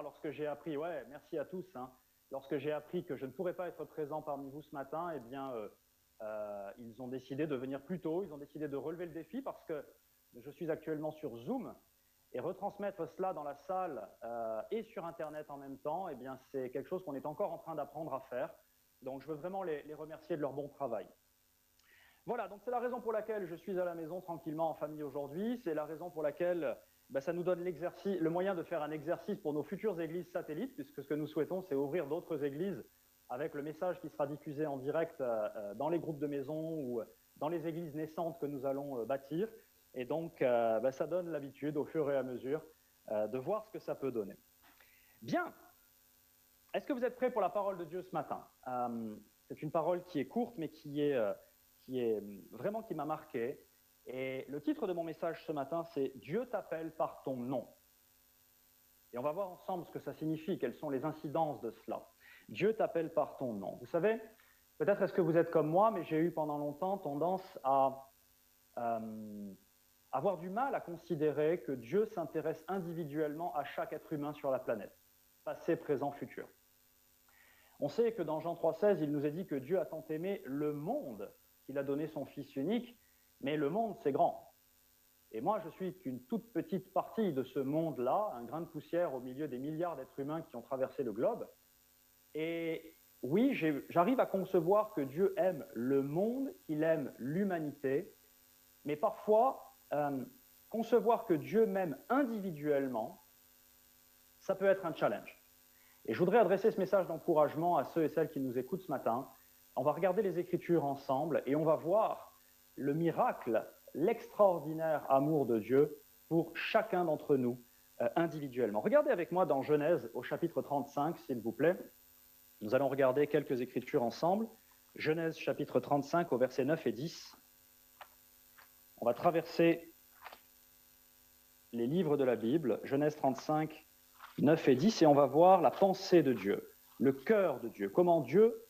lorsque j'ai appris, ouais, merci à tous, hein, lorsque j'ai appris que je ne pourrais pas être présent parmi vous ce matin, eh bien, euh, euh, ils ont décidé de venir plus tôt, ils ont décidé de relever le défi parce que je suis actuellement sur Zoom et retransmettre cela dans la salle euh, et sur Internet en même temps, eh bien, c'est quelque chose qu'on est encore en train d'apprendre à faire. Donc, je veux vraiment les remercier de leur bon travail. Voilà, donc c'est la raison pour laquelle je suis à la maison tranquillement en famille aujourd'hui. C'est la raison pour laquelle ben, ça nous donne le moyen de faire un exercice pour nos futures églises satellites, puisque ce que nous souhaitons, c'est ouvrir d'autres églises avec le message qui sera diffusé en direct euh, euh, dans les groupes de maison ou dans les églises naissantes que nous allons euh, bâtir. Et donc, ben, ça donne l'habitude, au fur et à mesure, de voir ce que ça peut donner. Bien. Est-ce que vous êtes prêts pour la parole de Dieu ce matin? C'est une parole qui est courte, mais qui est, qui est vraiment qui m'a marqué. Et le titre de mon message ce matin, c'est Dieu t'appelle par ton nom. Et on va voir ensemble ce que ça signifie, quelles sont les incidences de cela. Dieu t'appelle par ton nom. Vous savez, peut-être est-ce que vous êtes comme moi, mais j'ai eu pendant longtemps tendance à euh, avoir du mal à considérer que Dieu s'intéresse individuellement à chaque être humain sur la planète, passé, présent, futur. On sait que dans Jean 3,16, il nous est dit que Dieu a tant aimé le monde qu'il a donné son Fils unique mais le monde, c'est grand. Et moi, je suis qu'une toute petite partie de ce monde-là, un grain de poussière au milieu des milliards d'êtres humains qui ont traversé le globe. Et oui, j'arrive à concevoir que Dieu aime le monde, qu'il aime l'humanité, mais parfois, euh, concevoir que Dieu m'aime individuellement, ça peut être un challenge. Et je voudrais adresser ce message d'encouragement à ceux et celles qui nous écoutent ce matin. On va regarder les Écritures ensemble et on va voir le miracle, l'extraordinaire amour de Dieu pour chacun d'entre nous euh, individuellement. Regardez avec moi dans Genèse au chapitre 35, s'il vous plaît. Nous allons regarder quelques écritures ensemble. Genèse chapitre 35 au verset 9 et 10. On va traverser les livres de la Bible, Genèse 35, 9 et 10, et on va voir la pensée de Dieu, le cœur de Dieu, comment Dieu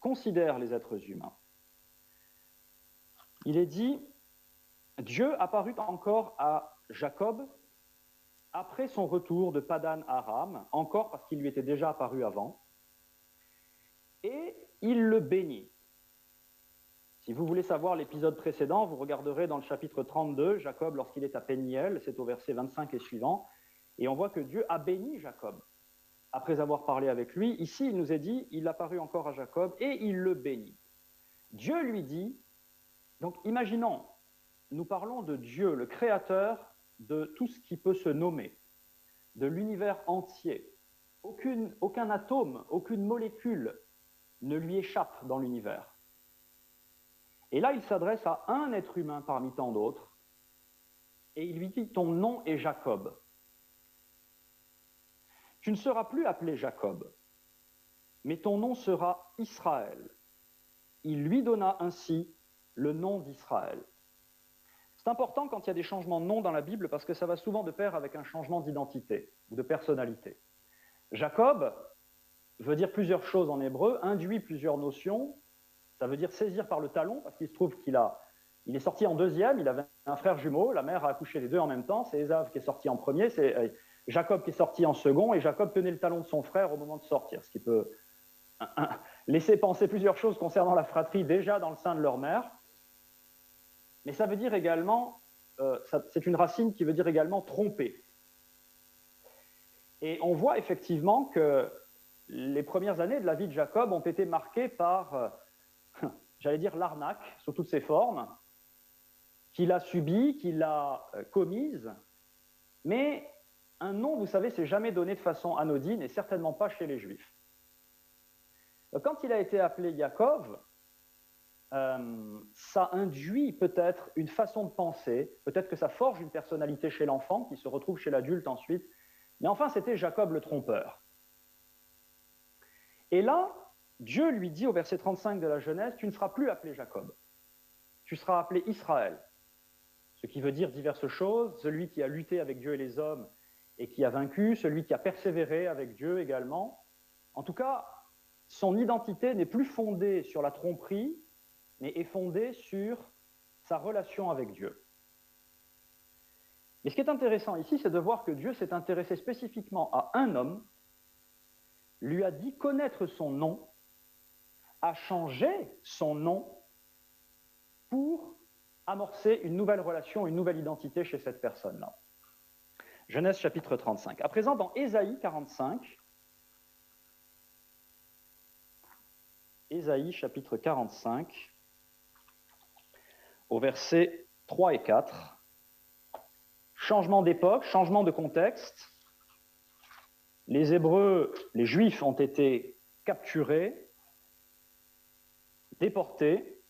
considère les êtres humains il est dit, Dieu apparut encore à Jacob après son retour de Padan Aram, encore parce qu'il lui était déjà apparu avant, et il le bénit. Si vous voulez savoir l'épisode précédent, vous regarderez dans le chapitre 32, Jacob lorsqu'il est à Péniel, c'est au verset 25 et suivant, et on voit que Dieu a béni Jacob. Après avoir parlé avec lui, ici il nous est dit, il apparut encore à Jacob et il le bénit. Dieu lui dit, donc imaginons, nous parlons de Dieu, le créateur de tout ce qui peut se nommer, de l'univers entier. aucun atome, aucune molécule ne lui échappe dans l'univers. Et là, il s'adresse à un être humain parmi tant d'autres, et il lui dit, ton nom est Jacob. Tu ne seras plus appelé Jacob, mais ton nom sera Israël. Il lui donna ainsi le nom d'Israël. C'est important quand il y a des changements de nom dans la Bible parce que ça va souvent de pair avec un changement d'identité ou de personnalité. Jacob veut dire plusieurs choses en hébreu, induit plusieurs notions. Ça veut dire saisir par le talon parce qu'il se trouve qu'il a, il est sorti en deuxième, il avait un frère jumeau, la mère a accouché les deux en même temps, c'est Ésav qui est sorti en premier, c'est euh, Jacob qui est sorti en second et Jacob tenait le talon de son frère au moment de sortir, ce qui peut laisser penser plusieurs choses concernant la fratrie déjà dans le sein de leur mère. Mais ça veut dire également, euh, c'est une racine qui veut dire également tromper. Et on voit effectivement que les premières années de la vie de Jacob ont été marquées par, euh, j'allais dire, l'arnaque sous toutes ses formes, qu'il a subie, qu'il a euh, commise. Mais un nom, vous savez, c'est jamais donné de façon anodine et certainement pas chez les Juifs. Quand il a été appelé Jacob, euh, ça induit peut-être une façon de penser, peut-être que ça forge une personnalité chez l'enfant qui se retrouve chez l'adulte ensuite. Mais enfin, c'était Jacob le trompeur. Et là, Dieu lui dit au verset 35 de la Genèse, tu ne seras plus appelé Jacob, tu seras appelé Israël, ce qui veut dire diverses choses, celui qui a lutté avec Dieu et les hommes et qui a vaincu, celui qui a persévéré avec Dieu également. En tout cas, son identité n'est plus fondée sur la tromperie, mais est fondée sur sa relation avec Dieu. Mais ce qui est intéressant ici, c'est de voir que Dieu s'est intéressé spécifiquement à un homme, lui a dit connaître son nom, a changé son nom pour amorcer une nouvelle relation, une nouvelle identité chez cette personne-là. Genèse chapitre 35. À présent, dans Ésaïe 45, Ésaïe chapitre 45, au verset 3 et 4. Changement d'époque, changement de contexte. Les Hébreux, les Juifs ont été capturés, déportés,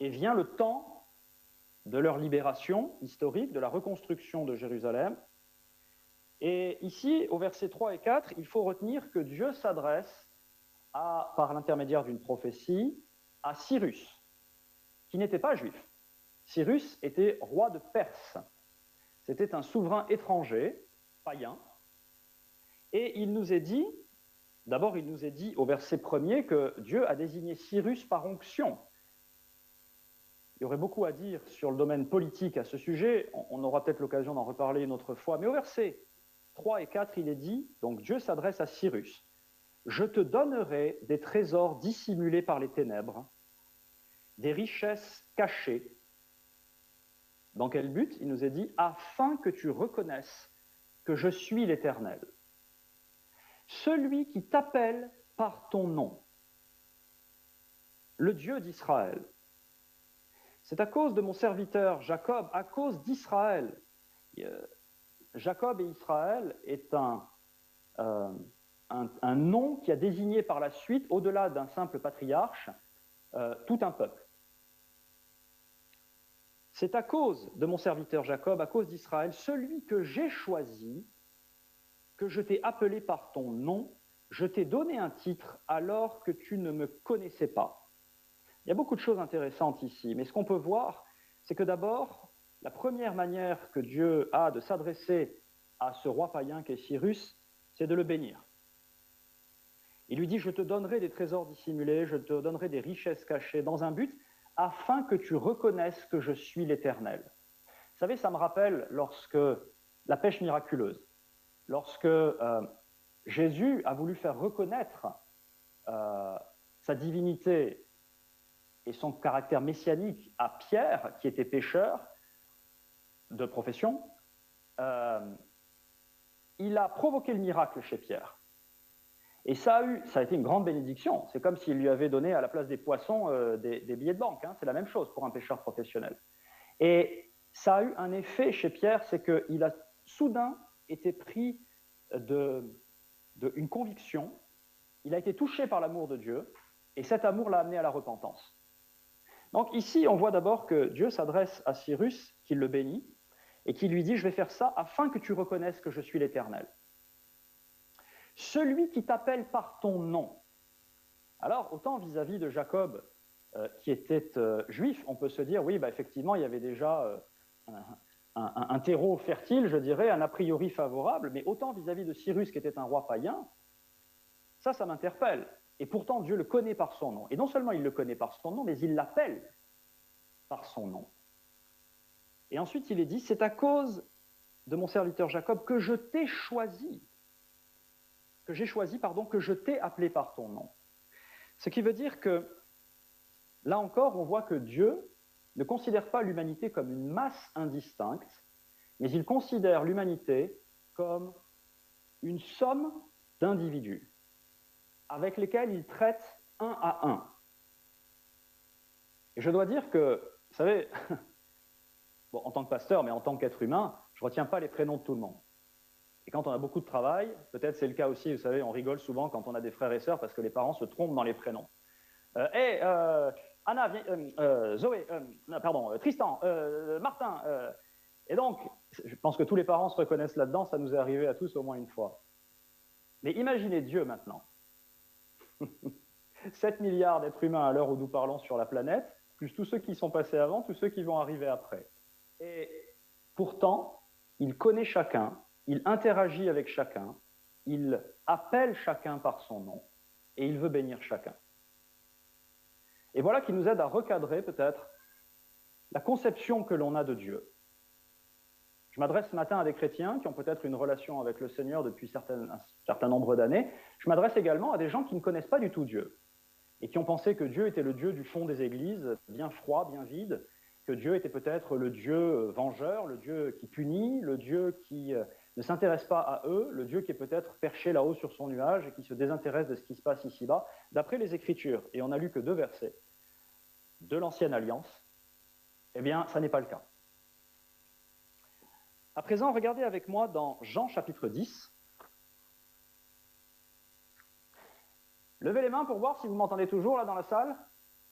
et vient le temps de leur libération historique, de la reconstruction de Jérusalem. Et ici, au verset 3 et 4, il faut retenir que Dieu s'adresse, par l'intermédiaire d'une prophétie, à Cyrus, qui n'était pas juif. Cyrus était roi de Perse. C'était un souverain étranger, païen. Et il nous est dit, d'abord il nous est dit au verset premier que Dieu a désigné Cyrus par onction. Il y aurait beaucoup à dire sur le domaine politique à ce sujet, on aura peut-être l'occasion d'en reparler une autre fois, mais au verset 3 et 4, il est dit, donc Dieu s'adresse à Cyrus, Je te donnerai des trésors dissimulés par les ténèbres, des richesses cachées. Dans quel but Il nous est dit, afin que tu reconnaisses que je suis l'Éternel. Celui qui t'appelle par ton nom, le Dieu d'Israël. C'est à cause de mon serviteur Jacob, à cause d'Israël. Jacob et Israël est un, euh, un, nom qui a désigné par la suite, au-delà d'un simple patriarche, euh, tout un peuple. C'est à cause de mon serviteur Jacob, à cause d'Israël, celui que j'ai choisi, que je t'ai appelé par ton nom, je t'ai donné un titre alors que tu ne me connaissais pas. Il y a beaucoup de choses intéressantes ici, mais ce qu'on peut voir, c'est que d'abord, la première manière que Dieu a de s'adresser à ce roi païen qu'est Cyrus, c'est de le bénir. Il lui dit, je te donnerai des trésors dissimulés, je te donnerai des richesses cachées, dans un but afin que tu reconnaisses que je suis l'Éternel. Vous savez, ça me rappelle lorsque la pêche miraculeuse, lorsque euh, Jésus a voulu faire reconnaître euh, sa divinité et son caractère messianique à Pierre, qui était pêcheur de profession, euh, il a provoqué le miracle chez Pierre. Et ça a, eu, ça a été une grande bénédiction. C'est comme s'il lui avait donné à la place des poissons euh, des, billets de banque. Hein. C'est la même chose pour un pêcheur professionnel. Et ça a eu un effet chez Pierre, c'est qu'il a soudain été pris de, de une conviction. Il a été touché par l'amour de Dieu, et cet amour l'a amené à la repentance. Donc ici, on voit d'abord que Dieu s'adresse à Cyrus, qui le bénit, et qui lui dit, je vais faire ça afin que tu reconnaisses que je suis l'Éternel. Celui qui t'appelle par ton nom. Alors, autant vis-à-vis de Jacob, euh, qui était euh, juif, on peut se dire, oui, bah, effectivement, il y avait déjà euh, un, terreau fertile, je dirais, un a priori favorable, mais autant vis-à-vis de Cyrus, qui était un roi païen, ça, ça m'interpelle. Et pourtant, Dieu le connaît par son nom. Et non seulement il le connaît par son nom, mais il l'appelle par son nom. Et ensuite, il est dit, c'est à cause de mon serviteur Jacob que je t'ai choisi que j'ai choisi, pardon, que je t'ai appelé par ton nom. Ce qui veut dire que, là encore, on voit que Dieu ne considère pas l'humanité comme une masse indistincte, mais il considère l'humanité comme une somme d'individus avec lesquels il traite un à un. Et je dois dire que, vous savez, bon, en tant que pasteur, mais en tant qu'être humain, je ne retiens pas les prénoms de tout le monde. Et quand on a beaucoup de travail, peut-être c'est le cas aussi, vous savez, on rigole souvent quand on a des frères et sœurs parce que les parents se trompent dans les prénoms. Euh, hey, euh, Anna, euh, euh, Zoé, pardon, Tristan, Martin. et donc, je pense que tous les parents se reconnaissent là-dedans, ça nous est arrivé à tous au moins une fois. Mais imaginez Dieu maintenant. 7 milliards d'êtres humains à l'heure où nous parlons sur la planète, plus tous ceux qui sont passés avant, tous ceux qui vont arriver après. Et pourtant, il connaît chacun, il interagit avec chacun, il appelle chacun par son nom et il veut bénir chacun. Et voilà qui nous aide à recadrer peut-être la conception que l'on a de Dieu. Je m'adresse ce matin à des chrétiens qui ont peut-être une relation avec le Seigneur depuis un certain nombre d'années. Je m'adresse également à des gens qui ne connaissent pas du tout Dieu et qui ont pensé que Dieu était le Dieu du fond des églises, bien froid, bien vide, que Dieu était peut-être le Dieu vengeur, le Dieu qui punit, le Dieu qui euh, ne s'intéresse pas à eux, le Dieu qui est peut-être perché là-haut sur son nuage et qui se désintéresse de ce qui se passe ici-bas, d'après les Écritures. Et on n'a lu que deux versets de l'Ancienne Alliance. Eh bien, ça n'est pas le cas. À présent, regardez avec moi dans Jean chapitre 10. Levez les mains pour voir si vous m'entendez toujours là dans la salle.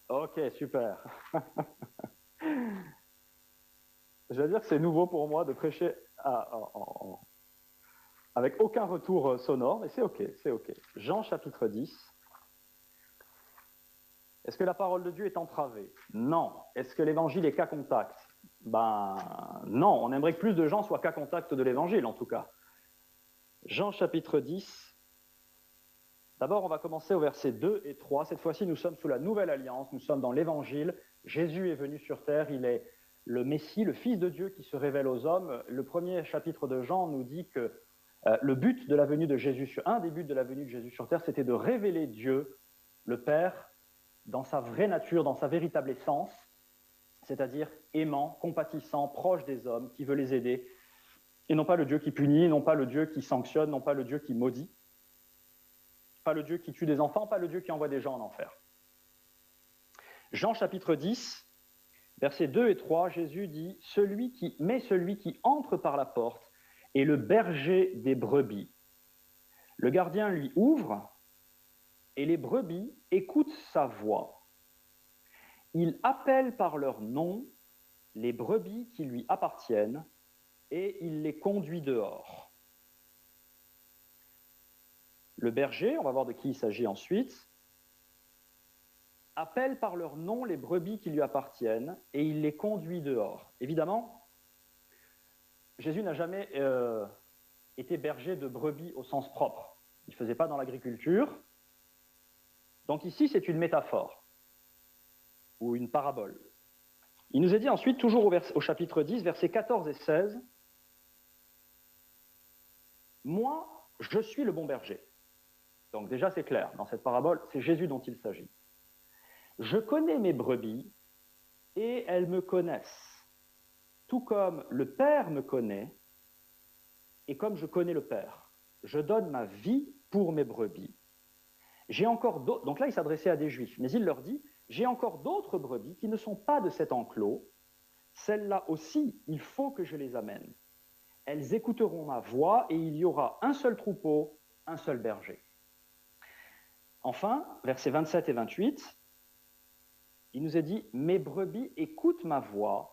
Ok, super. Je vais dire que c'est nouveau pour moi de prêcher avec aucun retour sonore, mais c'est ok, c'est ok. Jean chapitre 10. Est-ce que la parole de Dieu est entravée? Non. Est-ce que l'évangile est cas contact? Ben non, on aimerait que plus de gens soient qu'à contact de l'évangile en tout cas. Jean chapitre 10. D'abord, on va commencer au verset 2 et 3. Cette fois-ci, nous sommes sous la nouvelle alliance, nous sommes dans l'évangile. Jésus est venu sur terre, il est le Messie, le Fils de Dieu qui se révèle aux hommes. Le premier chapitre de Jean nous dit que euh, le but de la venue de Jésus sur un des buts de la venue de Jésus sur terre, c'était de révéler Dieu, le Père, dans sa vraie nature, dans sa véritable essence, c'est-à-dire aimant, compatissant, proche des hommes, qui veut les aider, et non pas le Dieu qui punit, non pas le Dieu qui sanctionne, non pas le Dieu qui maudit, pas le Dieu qui tue des enfants, pas le Dieu qui envoie des gens en enfer. Jean chapitre 10, versets 2 et 3, Jésus dit, celui qui, mais celui qui entre par la porte est le berger des brebis. Le gardien lui ouvre et les brebis écoutent sa voix. Il appelle par leur nom les brebis qui lui appartiennent et il les conduit dehors. Le berger, on va voir de qui il s'agit ensuite, appelle par leur nom les brebis qui lui appartiennent et il les conduit dehors. Évidemment, Jésus n'a jamais euh, été berger de brebis au sens propre. Il ne faisait pas dans l'agriculture. Donc ici, c'est une métaphore ou une parabole. Il nous est dit ensuite, toujours au, chapitre 10, versets 14 et 16, Moi, je suis le bon berger. Donc déjà, c'est clair, dans cette parabole, c'est Jésus dont il s'agit. Je connais mes brebis et elles me connaissent, tout comme le Père me connaît et comme je connais le Père. Je donne ma vie pour mes brebis. J'ai encore. Donc là, il s'adressait à des Juifs, mais il leur dit j'ai encore d'autres brebis qui ne sont pas de cet enclos. Celles-là aussi, il faut que je les amène. Elles écouteront ma voix et il y aura un seul troupeau, un seul berger. Enfin, versets 27 et 28, il nous est dit, mes brebis écoutent ma voix,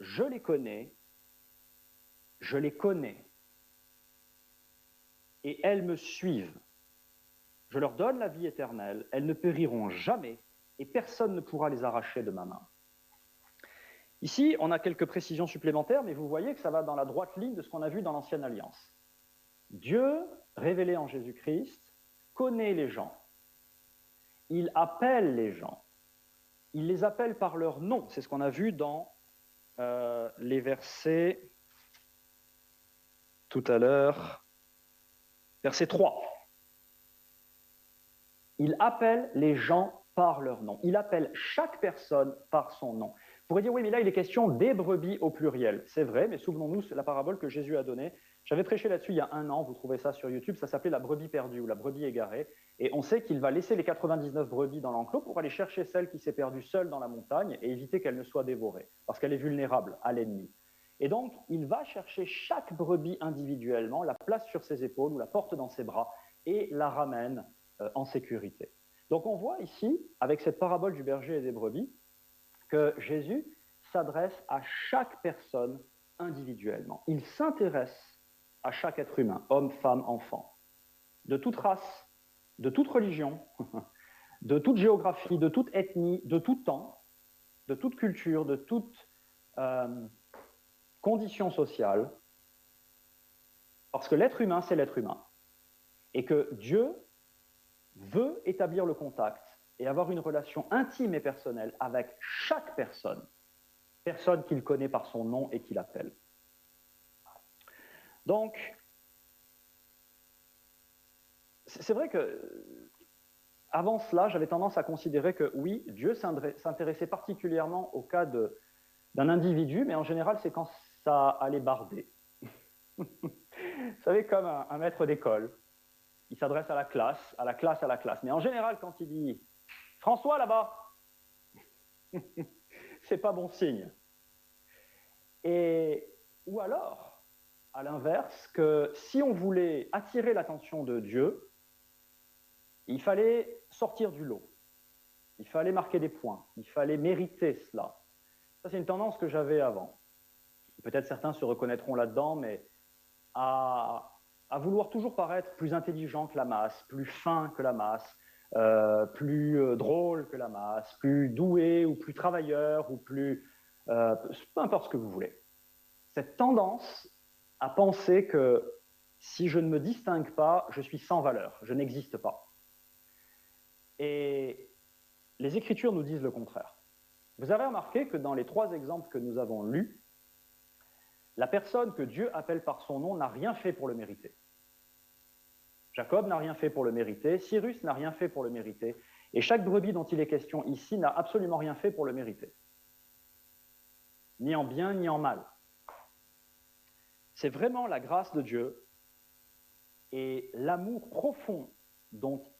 je les connais, je les connais, et elles me suivent. Je leur donne la vie éternelle, elles ne périront jamais, et personne ne pourra les arracher de ma main. Ici, on a quelques précisions supplémentaires, mais vous voyez que ça va dans la droite ligne de ce qu'on a vu dans l'Ancienne Alliance. Dieu, révélé en Jésus-Christ, connaît les gens. Il appelle les gens. Il les appelle par leur nom. C'est ce qu'on a vu dans euh, les versets tout à l'heure. Verset 3. Il appelle les gens par leur nom. Il appelle chaque personne par son nom. Vous pourriez dire, oui, mais là, il est question des brebis au pluriel. C'est vrai, mais souvenons-nous, la parabole que Jésus a donnée. J'avais prêché là-dessus il y a un an, vous trouvez ça sur YouTube, ça s'appelait la brebis perdue ou la brebis égarée. Et on sait qu'il va laisser les 99 brebis dans l'enclos pour aller chercher celle qui s'est perdue seule dans la montagne et éviter qu'elle ne soit dévorée, parce qu'elle est vulnérable à l'ennemi. Et donc, il va chercher chaque brebis individuellement, la place sur ses épaules ou la porte dans ses bras et la ramène euh, en sécurité. Donc on voit ici, avec cette parabole du berger et des brebis, que Jésus s'adresse à chaque personne individuellement. Il s'intéresse à chaque être humain, homme, femme, enfant, de toute race, de toute religion, de toute géographie, de toute ethnie, de tout temps, de toute culture, de toute euh, condition sociale, parce que l'être humain, c'est l'être humain. Et que Dieu veut établir le contact et avoir une relation intime et personnelle avec chaque personne, personne qu'il connaît par son nom et qu'il appelle. Donc, c'est vrai que avant cela, j'avais tendance à considérer que oui, Dieu s'intéressait particulièrement au cas d'un individu, mais en général, c'est quand ça allait barder. Vous savez, comme un, maître d'école, il s'adresse à la classe, à la classe, à la classe. Mais en général, quand il dit François là-bas, c'est pas bon signe. Et ou alors, à l'inverse, que si on voulait attirer l'attention de Dieu, il fallait sortir du lot. Il fallait marquer des points. Il fallait mériter cela. Ça, c'est une tendance que j'avais avant. Peut-être certains se reconnaîtront là-dedans, mais à, vouloir toujours paraître plus intelligent que la masse, plus fin que la masse, euh, plus euh, drôle que la masse, plus doué ou plus travailleur ou plus... Euh, peu importe ce que vous voulez. Cette tendance à penser que si je ne me distingue pas, je suis sans valeur, je n'existe pas. Et les Écritures nous disent le contraire. Vous avez remarqué que dans les trois exemples que nous avons lus, la personne que Dieu appelle par son nom n'a rien fait pour le mériter. Jacob n'a rien fait pour le mériter, Cyrus n'a rien fait pour le mériter, et chaque brebis dont il est question ici n'a absolument rien fait pour le mériter. Ni en bien, ni en mal. C'est vraiment la grâce de Dieu et l'amour profond dont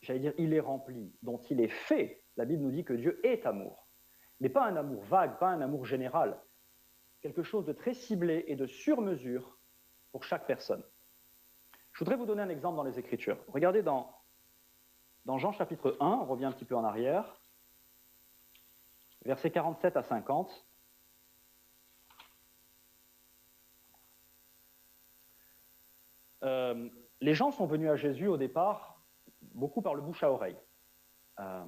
j'allais dire, il est rempli, dont il est fait. La Bible nous dit que Dieu est amour. Mais pas un amour vague, pas un amour général. Quelque chose de très ciblé et de sur-mesure pour chaque personne. Je voudrais vous donner un exemple dans les Écritures. Regardez dans, dans Jean chapitre 1, on revient un petit peu en arrière, versets 47 à 50. Euh, les gens sont venus à Jésus au départ beaucoup par le bouche à oreille. Euh,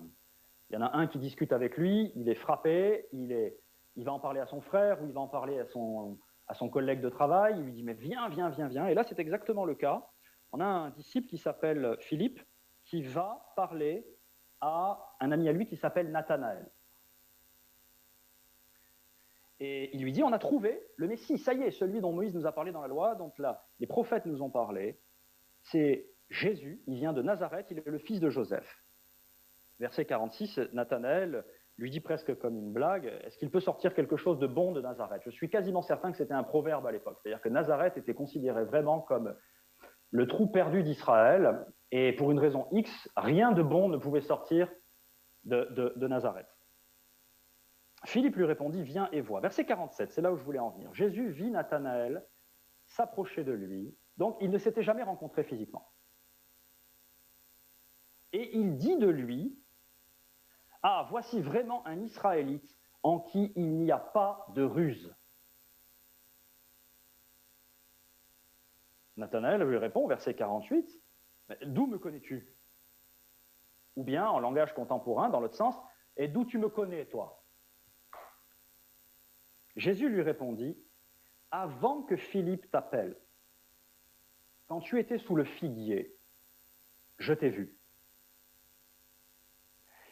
il y en a un qui discute avec lui, il est frappé, il va en parler à son frère ou il va en parler à son, à son collègue de travail, il lui dit mais viens, viens, viens, viens. Et là c'est exactement le cas. On a un disciple qui s'appelle Philippe qui va parler à un ami à lui qui s'appelle Nathanaël. Et il lui dit, on a trouvé le Messie, ça y est, celui dont Moïse nous a parlé dans la loi, dont là, les prophètes nous ont parlé. C'est Jésus, il vient de Nazareth, il est le fils de Joseph. Verset 46, Nathanaël lui dit presque comme une blague, est-ce qu'il peut sortir quelque chose de bon de Nazareth? Je suis quasiment certain que c'était un proverbe à l'époque, c'est-à-dire que Nazareth était considéré vraiment comme le trou perdu d'Israël, et pour une raison X, rien de bon ne pouvait sortir de, de Nazareth. Philippe lui répondit, viens et vois. Verset 47, c'est là où je voulais en venir. Jésus vit Nathanaël s'approcher de lui, donc il ne s'était jamais rencontré physiquement et il dit de lui, Ah, voici vraiment un Israélite en qui il n'y a pas de ruse. Nathanaël lui répond, verset 48, D'où me connais-tu? Ou bien, en langage contemporain, dans l'autre sens, Et d'où tu me connais, toi? Jésus lui répondit, Avant que Philippe t'appelle, quand tu étais sous le figuier, je t'ai vu.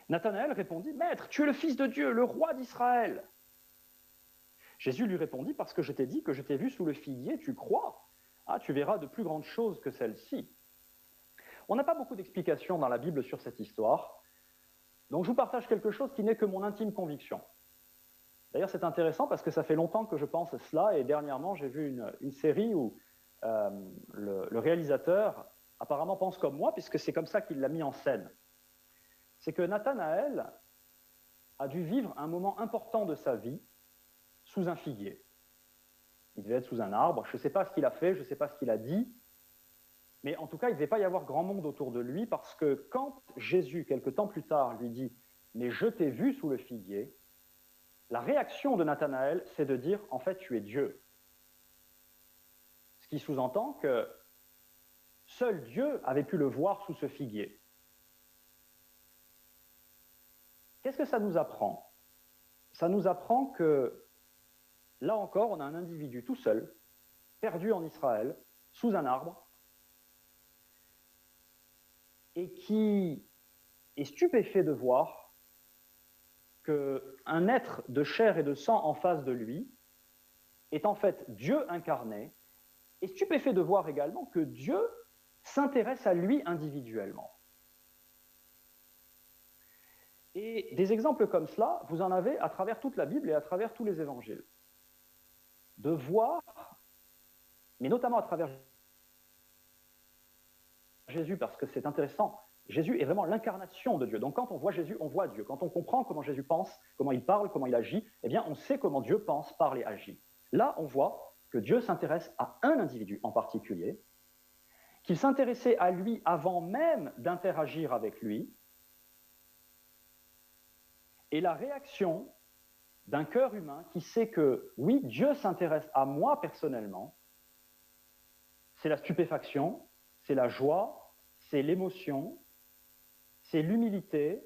Nathanaël répondit, Maître, tu es le Fils de Dieu, le roi d'Israël. Jésus lui répondit, Parce que je t'ai dit que je t'ai vu sous le figuier, tu crois? Ah, tu verras de plus grandes choses que celles-ci. On n'a pas beaucoup d'explications dans la Bible sur cette histoire, donc je vous partage quelque chose qui n'est que mon intime conviction. D'ailleurs, c'est intéressant parce que ça fait longtemps que je pense cela, et dernièrement, j'ai vu une, série où euh, le réalisateur apparemment pense comme moi, puisque c'est comme ça qu'il l'a mis en scène. C'est que Nathanaël a dû vivre un moment important de sa vie sous un figuier. Il devait être sous un arbre, je ne sais pas ce qu'il a fait, je ne sais pas ce qu'il a dit, mais en tout cas, il ne devait pas y avoir grand monde autour de lui parce que quand Jésus, quelque temps plus tard, lui dit Mais je t'ai vu sous le figuier, la réaction de Nathanaël, c'est de dire En fait, tu es Dieu. Ce qui sous-entend que seul Dieu avait pu le voir sous ce figuier. Qu'est-ce que ça nous apprend? Ça nous apprend que, là encore, on a un individu tout seul, perdu en Israël, sous un arbre, et qui est stupéfait de voir qu'un être de chair et de sang en face de lui est en fait Dieu incarné est stupéfait de voir également que Dieu s'intéresse à lui individuellement. Et des exemples comme cela, vous en avez à travers toute la Bible et à travers tous les évangiles. De voir, mais notamment à travers Jésus, parce que c'est intéressant, Jésus est vraiment l'incarnation de Dieu. Donc quand on voit Jésus, on voit Dieu. Quand on comprend comment Jésus pense, comment il parle, comment il agit, eh bien on sait comment Dieu pense, parle et agit. Là, on voit que Dieu s'intéresse à un individu en particulier, qu'il s'intéressait à lui avant même d'interagir avec lui, et la réaction d'un cœur humain qui sait que oui, Dieu s'intéresse à moi personnellement, c'est la stupéfaction, c'est la joie, c'est l'émotion, c'est l'humilité,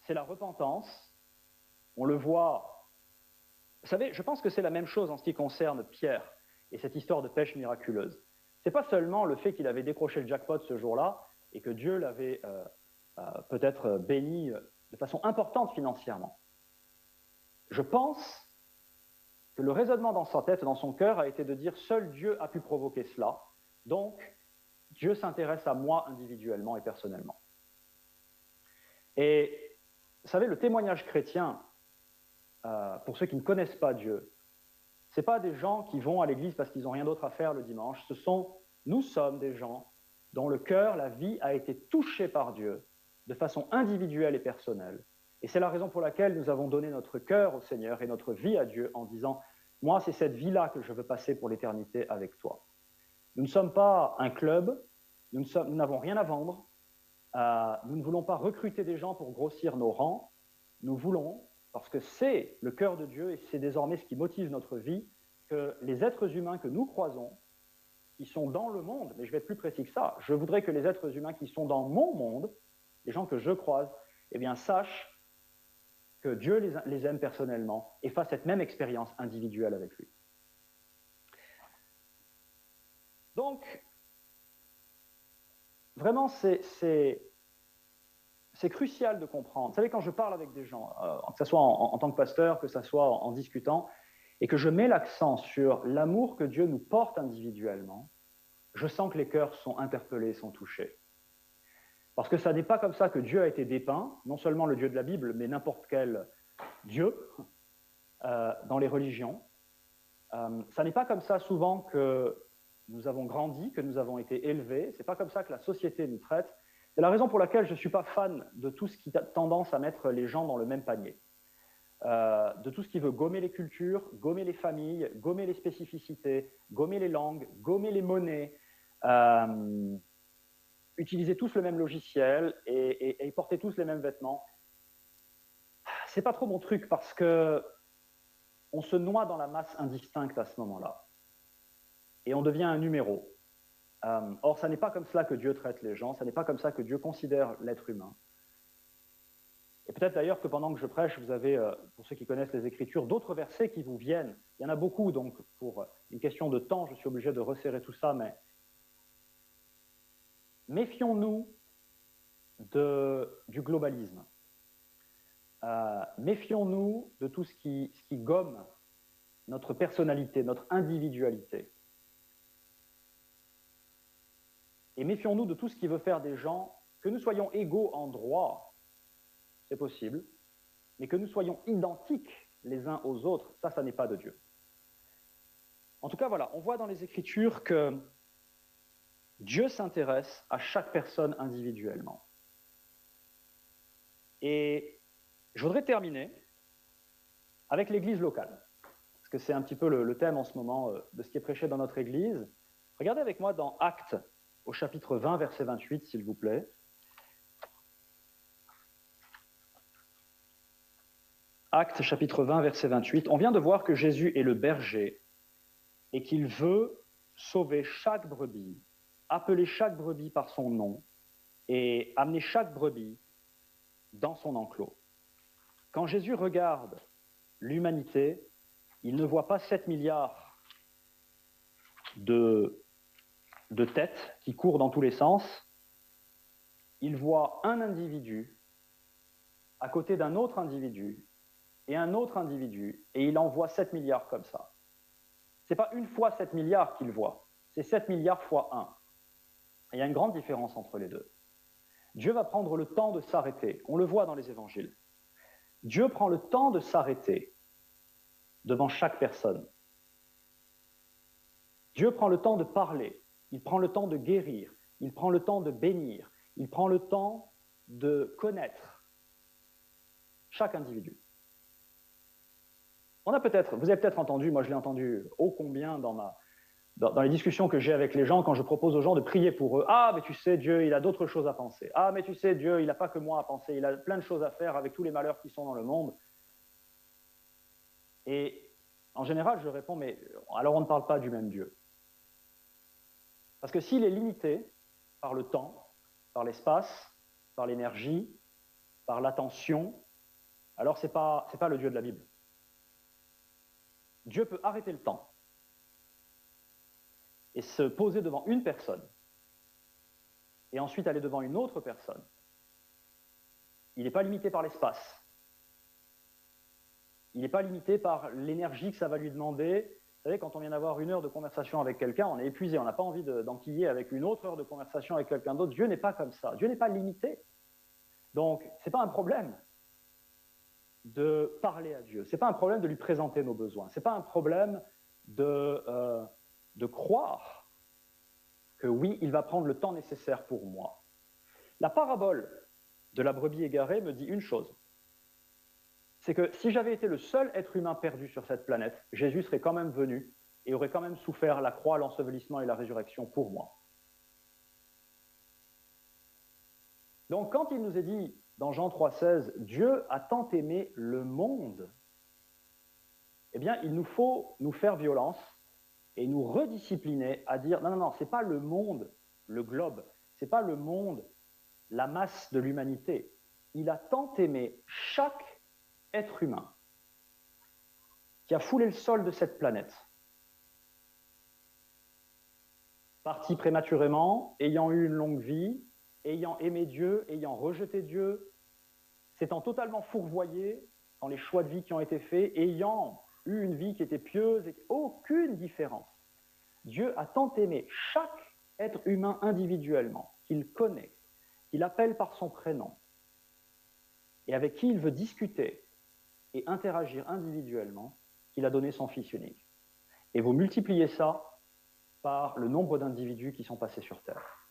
c'est la repentance. On le voit. Vous savez, je pense que c'est la même chose en ce qui concerne Pierre et cette histoire de pêche miraculeuse. Ce n'est pas seulement le fait qu'il avait décroché le jackpot ce jour-là et que Dieu l'avait euh, euh, peut-être béni de façon importante financièrement. Je pense que le raisonnement dans sa tête, dans son cœur, a été de dire seul Dieu a pu provoquer cela, donc Dieu s'intéresse à moi individuellement et personnellement. Et vous savez, le témoignage chrétien, euh, pour ceux qui ne connaissent pas Dieu, ce n'est pas des gens qui vont à l'église parce qu'ils n'ont rien d'autre à faire le dimanche, ce sont, nous sommes des gens dont le cœur, la vie a été touchée par Dieu de façon individuelle et personnelle. Et c'est la raison pour laquelle nous avons donné notre cœur au Seigneur et notre vie à Dieu en disant, moi, c'est cette vie-là que je veux passer pour l'éternité avec toi. Nous ne sommes pas un club, nous n'avons rien à vendre, euh, nous ne voulons pas recruter des gens pour grossir nos rangs, nous voulons, parce que c'est le cœur de Dieu et c'est désormais ce qui motive notre vie, que les êtres humains que nous croisons, qui sont dans le monde, mais je vais être plus précis que ça, je voudrais que les êtres humains qui sont dans mon monde les gens que je croise, eh bien, sachent que Dieu les, aime personnellement et fassent cette même expérience individuelle avec lui. Donc, vraiment, c'est crucial de comprendre. Vous savez, quand je parle avec des gens, euh, que ce soit en, tant que pasteur, que ce soit en discutant, et que je mets l'accent sur l'amour que Dieu nous porte individuellement, je sens que les cœurs sont interpellés, sont touchés. Parce que ça n'est pas comme ça que Dieu a été dépeint, non seulement le Dieu de la Bible, mais n'importe quel Dieu euh, dans les religions. Euh, ça n'est pas comme ça souvent que nous avons grandi, que nous avons été élevés. C'est pas comme ça que la société nous traite. C'est la raison pour laquelle je ne suis pas fan de tout ce qui a tendance à mettre les gens dans le même panier. Euh, de tout ce qui veut gommer les cultures, gommer les familles, gommer les spécificités, gommer les langues, gommer les monnaies, utiliser tous le même logiciel et, porter tous les mêmes vêtements. C'est pas trop mon truc parce que on se noie dans la masse indistincte à ce moment-là et on devient un numéro. Euh, or, ça n'est pas comme cela que Dieu traite les gens, ça n'est pas comme ça que Dieu considère l'être humain. Et peut-être d'ailleurs que pendant que je prêche, vous avez, euh, pour ceux qui connaissent les Écritures, d'autres versets qui vous viennent. Il y en a beaucoup, donc pour une question de temps, je suis obligé de resserrer tout ça, mais méfions-nous du globalisme. Euh, méfions-nous de tout ce qui gomme notre personnalité, notre individualité. Et méfions-nous de tout ce qui veut faire des gens, que nous soyons égaux en droit, c'est possible, mais que nous soyons identiques les uns aux autres, ça, ça n'est pas de Dieu. En tout cas, voilà, on voit dans les Écritures que Dieu s'intéresse à chaque personne individuellement. Et je voudrais terminer avec l'Église locale, parce que c'est un petit peu le, thème en ce moment euh, de ce qui est prêché dans notre Église. Regardez avec moi dans Actes, au chapitre 20, verset 28, s'il vous plaît. Actes, chapitre 20, verset 28. On vient de voir que Jésus est le berger et qu'il veut sauver chaque brebis appeler chaque brebis par son nom et amener chaque brebis dans son enclos. Quand Jésus regarde l'humanité, il ne voit pas 7 milliards de, de têtes qui courent dans tous les sens, il voit un individu à côté d'un autre individu et un autre individu, et il en voit 7 milliards comme ça. Ce n'est pas une fois 7 milliards qu'il voit, c'est 7 milliards fois 1. il y a une grande différence entre les deux. Dieu va prendre le temps de s'arrêter. On le voit dans les évangiles. Dieu prend le temps de s'arrêter devant chaque personne. Dieu prend le temps de parler, il prend le temps de guérir, il prend le temps de bénir, il prend le temps de connaître chaque individu. On a peut-être, vous avez peut-être entendu, moi je l'ai entendu ô combien dans, dans, les discussions que j'ai avec les gens quand je propose aux gens de prier pour eux. Ah, mais tu sais, Dieu, il a d'autres choses à penser. Ah, mais tu sais, Dieu, il n'a pas que moi à penser. Il a plein de choses à faire avec tous les malheurs qui sont dans le monde. Et en général, je réponds, mais alors on ne parle pas du même Dieu. Parce que s'il est limité par le temps, par l'espace, par l'énergie, par l'attention, alors ce n'est pas, pas le Dieu de la Bible. Dieu peut arrêter le temps et se poser devant une personne et ensuite aller devant une autre personne. Il n'est pas limité par l'espace. Il n'est pas limité par l'énergie que ça va lui demander savez, quand on vient d'avoir une heure de conversation avec quelqu'un, on est épuisé, on n'a pas envie d'enquiller avec une autre heure de conversation avec quelqu'un d'autre. Dieu n'est pas comme ça. Dieu n'est pas limité. Donc, ce n'est pas un problème de parler à Dieu. Ce n'est pas un problème de lui présenter nos besoins. Ce n'est pas un problème de, euh, de croire que oui, il va prendre le temps nécessaire pour moi. La parabole de la brebis égarée me dit une chose c'est que si j'avais été le seul être humain perdu sur cette planète, Jésus serait quand même venu et aurait quand même souffert la croix, l'ensevelissement et la résurrection pour moi. Donc quand il nous est dit dans Jean 3,16, Dieu a tant aimé le monde, eh bien il nous faut nous faire violence et nous rediscipliner à dire non, non, non, ce n'est pas le monde, le globe, ce n'est pas le monde, la masse de l'humanité. Il a tant aimé chaque être humain qui a foulé le sol de cette planète, parti prématurément, ayant eu une longue vie, ayant aimé Dieu, ayant rejeté Dieu, s'étant totalement fourvoyé dans les choix de vie qui ont été faits, ayant eu une vie qui était pieuse, et aucune différence. Dieu a tant aimé chaque être humain individuellement, qu'il connaît, qu'il appelle par son prénom, et avec qui il veut discuter, et interagir individuellement qu'il a donné son Fils unique. Et vous multipliez ça par le nombre d'individus qui sont passés sur Terre.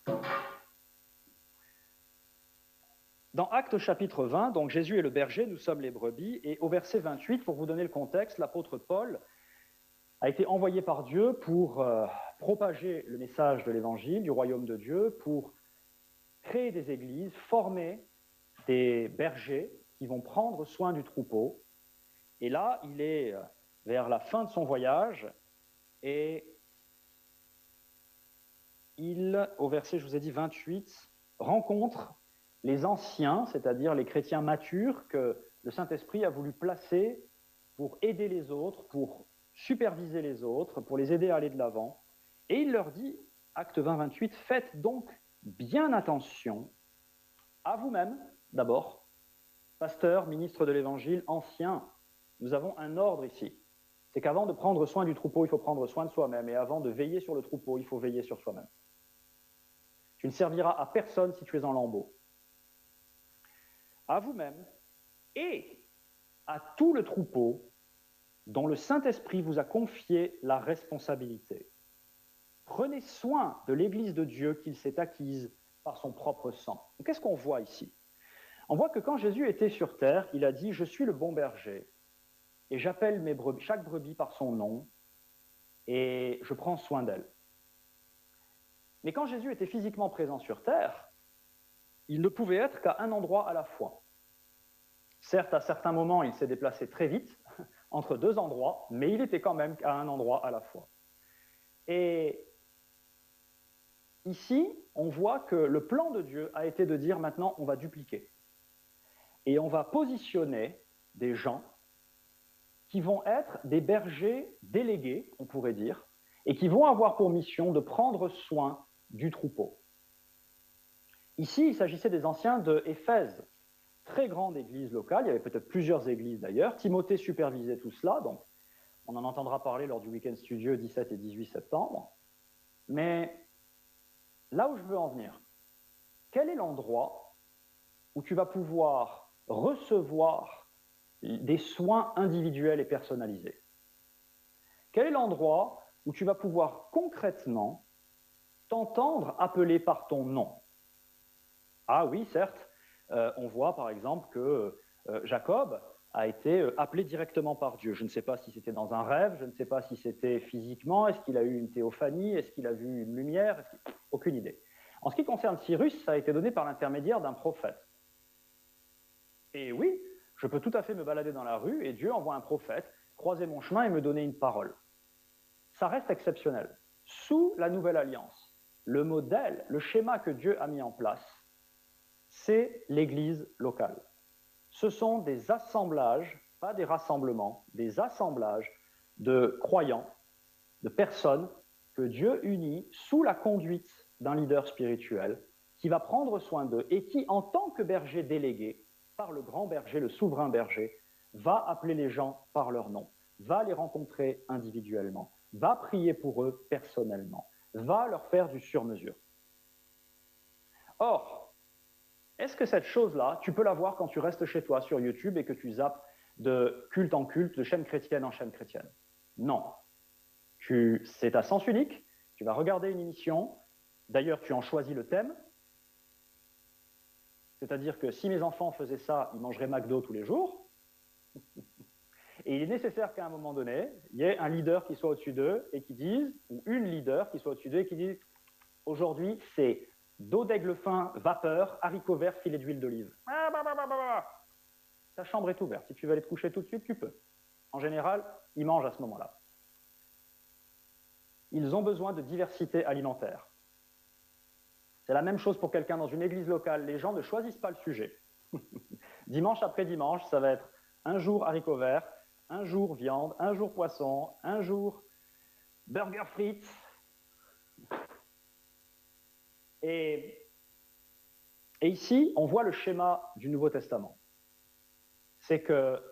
Dans Actes chapitre 20, donc Jésus est le berger, nous sommes les brebis, et au verset 28, pour vous donner le contexte, l'apôtre Paul a été envoyé par Dieu pour euh, propager le message de l'évangile, du royaume de Dieu, pour créer des églises, former des bergers qui vont prendre soin du troupeau, et là, il est euh, vers la fin de son voyage et il, au verset, je vous ai dit 28, rencontre les anciens, c'est-à-dire les chrétiens matures que le Saint-Esprit a voulu placer pour aider les autres, pour superviser les autres, pour les aider à aller de l'avant. Et il leur dit, acte 20, 28, faites donc bien attention à vous-même, d'abord, pasteur, ministre de l'Évangile, ancien, nous avons un ordre ici. C'est qu'avant de prendre soin du troupeau, il faut prendre soin de soi-même. Et avant de veiller sur le troupeau, il faut veiller sur soi-même. Tu ne serviras à personne si tu es en lambeau. À vous-même et à tout le troupeau dont le Saint-Esprit vous a confié la responsabilité. Prenez soin de l'Église de Dieu qu'il s'est acquise par son propre sang. Qu'est-ce qu'on voit ici? On voit que quand Jésus était sur terre, il a dit, je suis le bon berger et j'appelle chaque brebis par son nom et je prends soin d'elle. Mais quand Jésus était physiquement présent sur terre, il ne pouvait être qu'à un endroit à la fois. Certes, à certains moments, il s'est déplacé très vite entre deux endroits, mais il était quand même à un endroit à la fois. Et ici, on voit que le plan de Dieu a été de dire maintenant, on va dupliquer. Et on va positionner des gens qui vont être des bergers délégués, on pourrait dire, et qui vont avoir pour mission de prendre soin du troupeau. Ici, il s'agissait des anciens de Éphèse, très grande église locale, il y avait peut-être plusieurs églises d'ailleurs. Timothée supervisait tout cela, donc on en entendra parler lors du Weekend Studio 17 et 18 septembre. Mais là où je veux en venir, quel est l'endroit où tu vas pouvoir recevoir des soins individuels et personnalisés Quel est l'endroit où tu vas pouvoir concrètement t'entendre appeler par ton nom? Ah oui, certes, euh, on voit par exemple que euh, Jacob a été euh, appelé directement par Dieu. Je ne sais pas si c'était dans un rêve, je ne sais pas si c'était physiquement, est-ce qu'il a eu une théophanie, est-ce qu'il a vu une lumière, aucune idée. En ce qui concerne Cyrus, ça a été donné par l'intermédiaire d'un prophète. Et oui, je peux tout à fait me balader dans la rue et Dieu envoie un prophète croiser mon chemin et me donner une parole. Ça reste exceptionnel. Sous la nouvelle alliance, le modèle, le schéma que Dieu a mis en place, c'est l'Église locale. Ce sont des assemblages, pas des rassemblements, des assemblages de croyants, de personnes que Dieu unit sous la conduite d'un leader spirituel qui va prendre soin d'eux et qui, en tant que berger délégué, par le grand berger, le souverain berger, va appeler les gens par leur nom, va les rencontrer individuellement, va prier pour eux personnellement, va leur faire du sur-mesure. Or, est-ce que cette chose-là, tu peux la voir quand tu restes chez toi sur YouTube et que tu zappes de culte en culte, de chaîne chrétienne en chaîne chrétienne? Non. C'est à sens unique, tu vas regarder une émission, d'ailleurs tu en choisis le thème, c'est-à-dire que si mes enfants faisaient ça, ils mangeraient McDo tous les jours. Et il est nécessaire qu'à un moment donné, il y ait un leader qui soit au-dessus d'eux et qui dise, ou une leader qui soit au-dessus d'eux et qui dise aujourd'hui, c'est dos d'aigle fin, vapeur, haricots verts, filet d'huile d'olive. Ah, bah, bah, bah, Ta chambre est ouverte. Si tu veux aller te coucher tout de suite, tu peux. En général, ils mangent à ce moment-là. Ils ont besoin de diversité alimentaire. C'est la même chose pour quelqu'un dans une église locale. Les gens ne choisissent pas le sujet. dimanche après dimanche, ça va être un jour haricots verts, un jour viande, un jour poisson, un jour burger frites. Et, et ici, on voit le schéma du Nouveau Testament. C'est que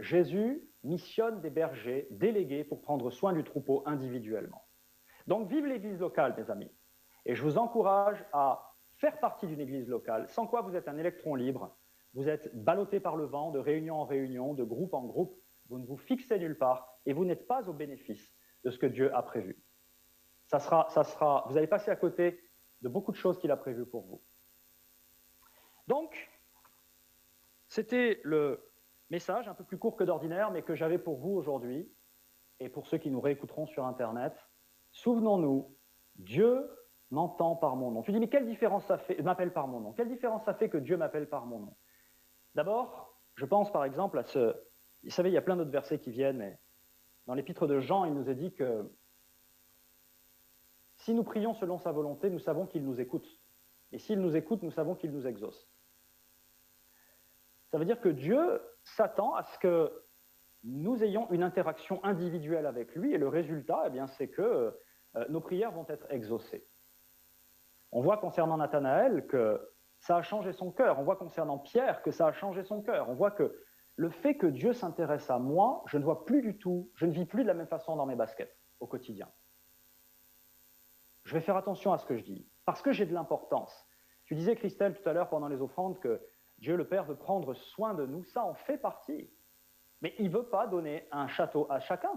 Jésus missionne des bergers délégués pour prendre soin du troupeau individuellement. Donc vive l'Église locale, mes amis. Et je vous encourage à faire partie d'une Église locale, sans quoi vous êtes un électron libre, vous êtes ballotté par le vent de réunion en réunion, de groupe en groupe, vous ne vous fixez nulle part et vous n'êtes pas au bénéfice de ce que Dieu a prévu. Ça sera, ça sera, vous allez passer à côté de beaucoup de choses qu'il a prévues pour vous. Donc, c'était le message un peu plus court que d'ordinaire, mais que j'avais pour vous aujourd'hui et pour ceux qui nous réécouteront sur Internet. Souvenons-nous, Dieu m'entend par mon nom. Tu dis, mais quelle différence ça fait, m'appelle par mon nom Quelle différence ça fait que Dieu m'appelle par mon nom? D'abord, je pense par exemple à ce, vous savez, il y a plein d'autres versets qui viennent, mais dans l'épître de Jean, il nous est dit que si nous prions selon sa volonté, nous savons qu'il nous écoute. Et s'il nous écoute, nous savons qu'il nous exauce. Ça veut dire que Dieu s'attend à ce que nous ayons une interaction individuelle avec lui, et le résultat, eh c'est que euh, nos prières vont être exaucées. On voit concernant Nathanaël que ça a changé son cœur. On voit concernant Pierre que ça a changé son cœur. On voit que le fait que Dieu s'intéresse à moi, je ne vois plus du tout, je ne vis plus de la même façon dans mes baskets au quotidien. Je vais faire attention à ce que je dis, parce que j'ai de l'importance. Tu disais, Christelle, tout à l'heure pendant les offrandes, que Dieu le Père veut prendre soin de nous. Ça en fait partie. Mais il ne veut pas donner un château à chacun.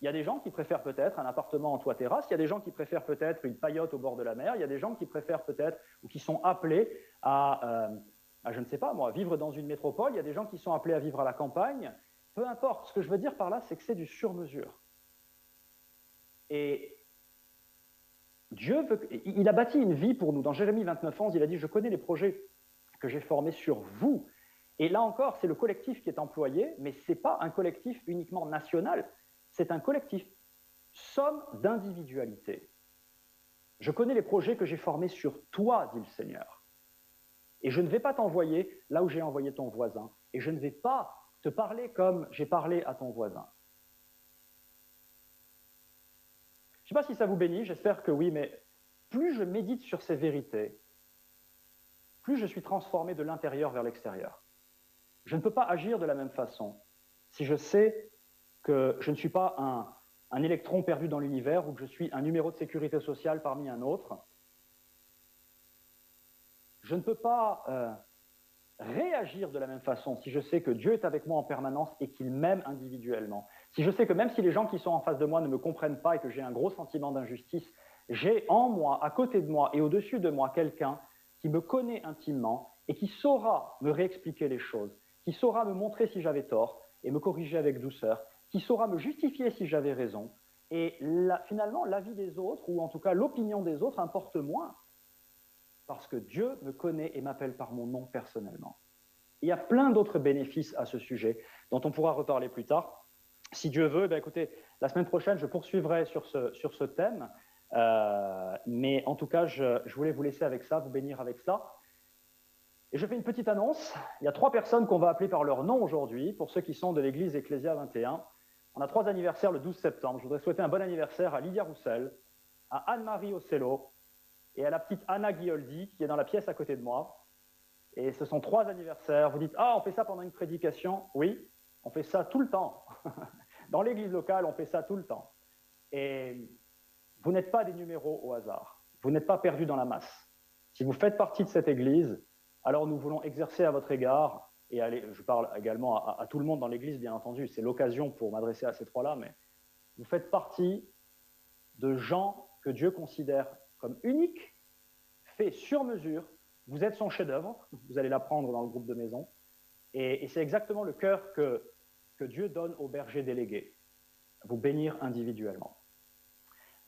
Il y a des gens qui préfèrent peut-être un appartement en toit-terrasse, il y a des gens qui préfèrent peut-être une paillote au bord de la mer, il y a des gens qui préfèrent peut-être, ou qui sont appelés à, euh, je ne sais pas moi, vivre dans une métropole, il y a des gens qui sont appelés à vivre à la campagne. Peu importe, ce que je veux dire par là, c'est que c'est du sur-mesure. Et Dieu veut, il a bâti une vie pour nous. Dans Jérémie 29, 11, il a dit, je connais les projets que j'ai formés sur vous. Et là encore, c'est le collectif qui est employé, mais ce n'est pas un collectif uniquement national, c'est un collectif, somme d'individualité. Je connais les projets que j'ai formés sur toi, dit le Seigneur. Et je ne vais pas t'envoyer là où j'ai envoyé ton voisin. Et je ne vais pas te parler comme j'ai parlé à ton voisin. Je ne sais pas si ça vous bénit, j'espère que oui, mais plus je médite sur ces vérités, plus je suis transformé de l'intérieur vers l'extérieur. Je ne peux pas agir de la même façon si je sais que je ne suis pas un, électron perdu dans l'univers ou que je suis un numéro de sécurité sociale parmi un autre. Je ne peux pas euh, réagir de la même façon si je sais que Dieu est avec moi en permanence et qu'il m'aime individuellement. Si je sais que même si les gens qui sont en face de moi ne me comprennent pas et que j'ai un gros sentiment d'injustice, j'ai en moi, à côté de moi et au-dessus de moi quelqu'un qui me connaît intimement et qui saura me réexpliquer les choses, qui saura me montrer si j'avais tort et me corriger avec douceur, qui saura me justifier si j'avais raison. Et finalement, l'avis des autres, ou en tout cas l'opinion des autres, importe moins, parce que Dieu me connaît et m'appelle par mon nom personnellement. Il y a plein d'autres bénéfices à ce sujet, dont on pourra reparler plus tard. Si Dieu veut, ben écoutez, la semaine prochaine, je poursuivrai sur ce, sur ce thème. Euh, mais en tout cas, je, je, voulais vous laisser avec ça, vous bénir avec ça. Et je fais une petite annonce. Il y a trois personnes qu'on va appeler par leur nom aujourd'hui, pour ceux qui sont de l'église Ecclésia 21. On a trois anniversaires le 12 septembre. Je voudrais souhaiter un bon anniversaire à Lydia Roussel, à Anne-Marie Ocello et à la petite Anna Guioldi qui est dans la pièce à côté de moi. Et ce sont trois anniversaires. Vous dites Ah, on fait ça pendant une prédication Oui, on fait ça tout le temps. dans l'église locale, on fait ça tout le temps. Et vous n'êtes pas des numéros au hasard. Vous n'êtes pas perdus dans la masse. Si vous faites partie de cette église, alors nous voulons exercer à votre égard, et je parle également à, tout le monde dans l'Église, bien entendu, c'est l'occasion pour m'adresser à ces trois-là, mais vous faites partie de gens que Dieu considère comme uniques, faits sur mesure. Vous êtes son chef-d'œuvre, vous allez l'apprendre dans le groupe de maison, et, c'est exactement le cœur que, Dieu donne aux bergers délégués, vous bénir individuellement.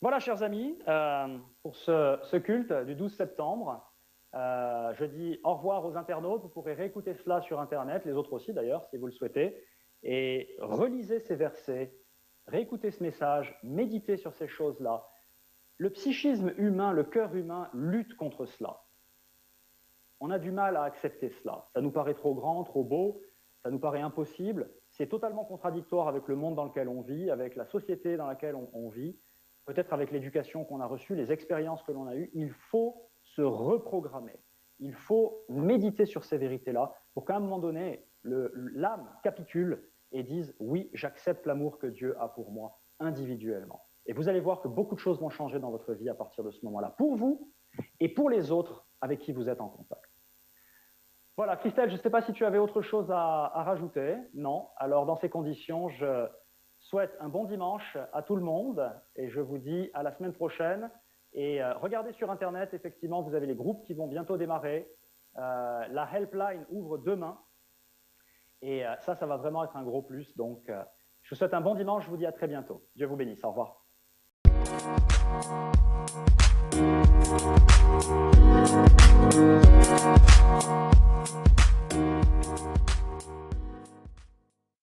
Voilà, chers amis, euh, pour ce, culte du 12 septembre. Euh, je dis au revoir aux internautes. Vous pourrez réécouter cela sur Internet, les autres aussi d'ailleurs, si vous le souhaitez. Et relisez ces versets, réécoutez ce message, méditez sur ces choses-là. Le psychisme humain, le cœur humain lutte contre cela. On a du mal à accepter cela. Ça nous paraît trop grand, trop beau, ça nous paraît impossible. C'est totalement contradictoire avec le monde dans lequel on vit, avec la société dans laquelle on, on vit, peut-être avec l'éducation qu'on a reçue, les expériences que l'on a eues. Il faut se reprogrammer. Il faut méditer sur ces vérités-là pour qu'à un moment donné, l'âme capitule et dise oui, j'accepte l'amour que Dieu a pour moi individuellement. Et vous allez voir que beaucoup de choses vont changer dans votre vie à partir de ce moment-là, pour vous et pour les autres avec qui vous êtes en contact. Voilà, Christelle, je ne sais pas si tu avais autre chose à, à rajouter. Non. Alors, dans ces conditions, je souhaite un bon dimanche à tout le monde et je vous dis à la semaine prochaine et euh, regardez sur Internet, effectivement, vous avez les groupes qui vont bientôt démarrer. Euh, la helpline ouvre demain. Et euh, ça, ça va vraiment être un gros plus. Donc, je vous souhaite un bon dimanche. Je vous dis à très bientôt. Dieu vous bénisse. Au revoir.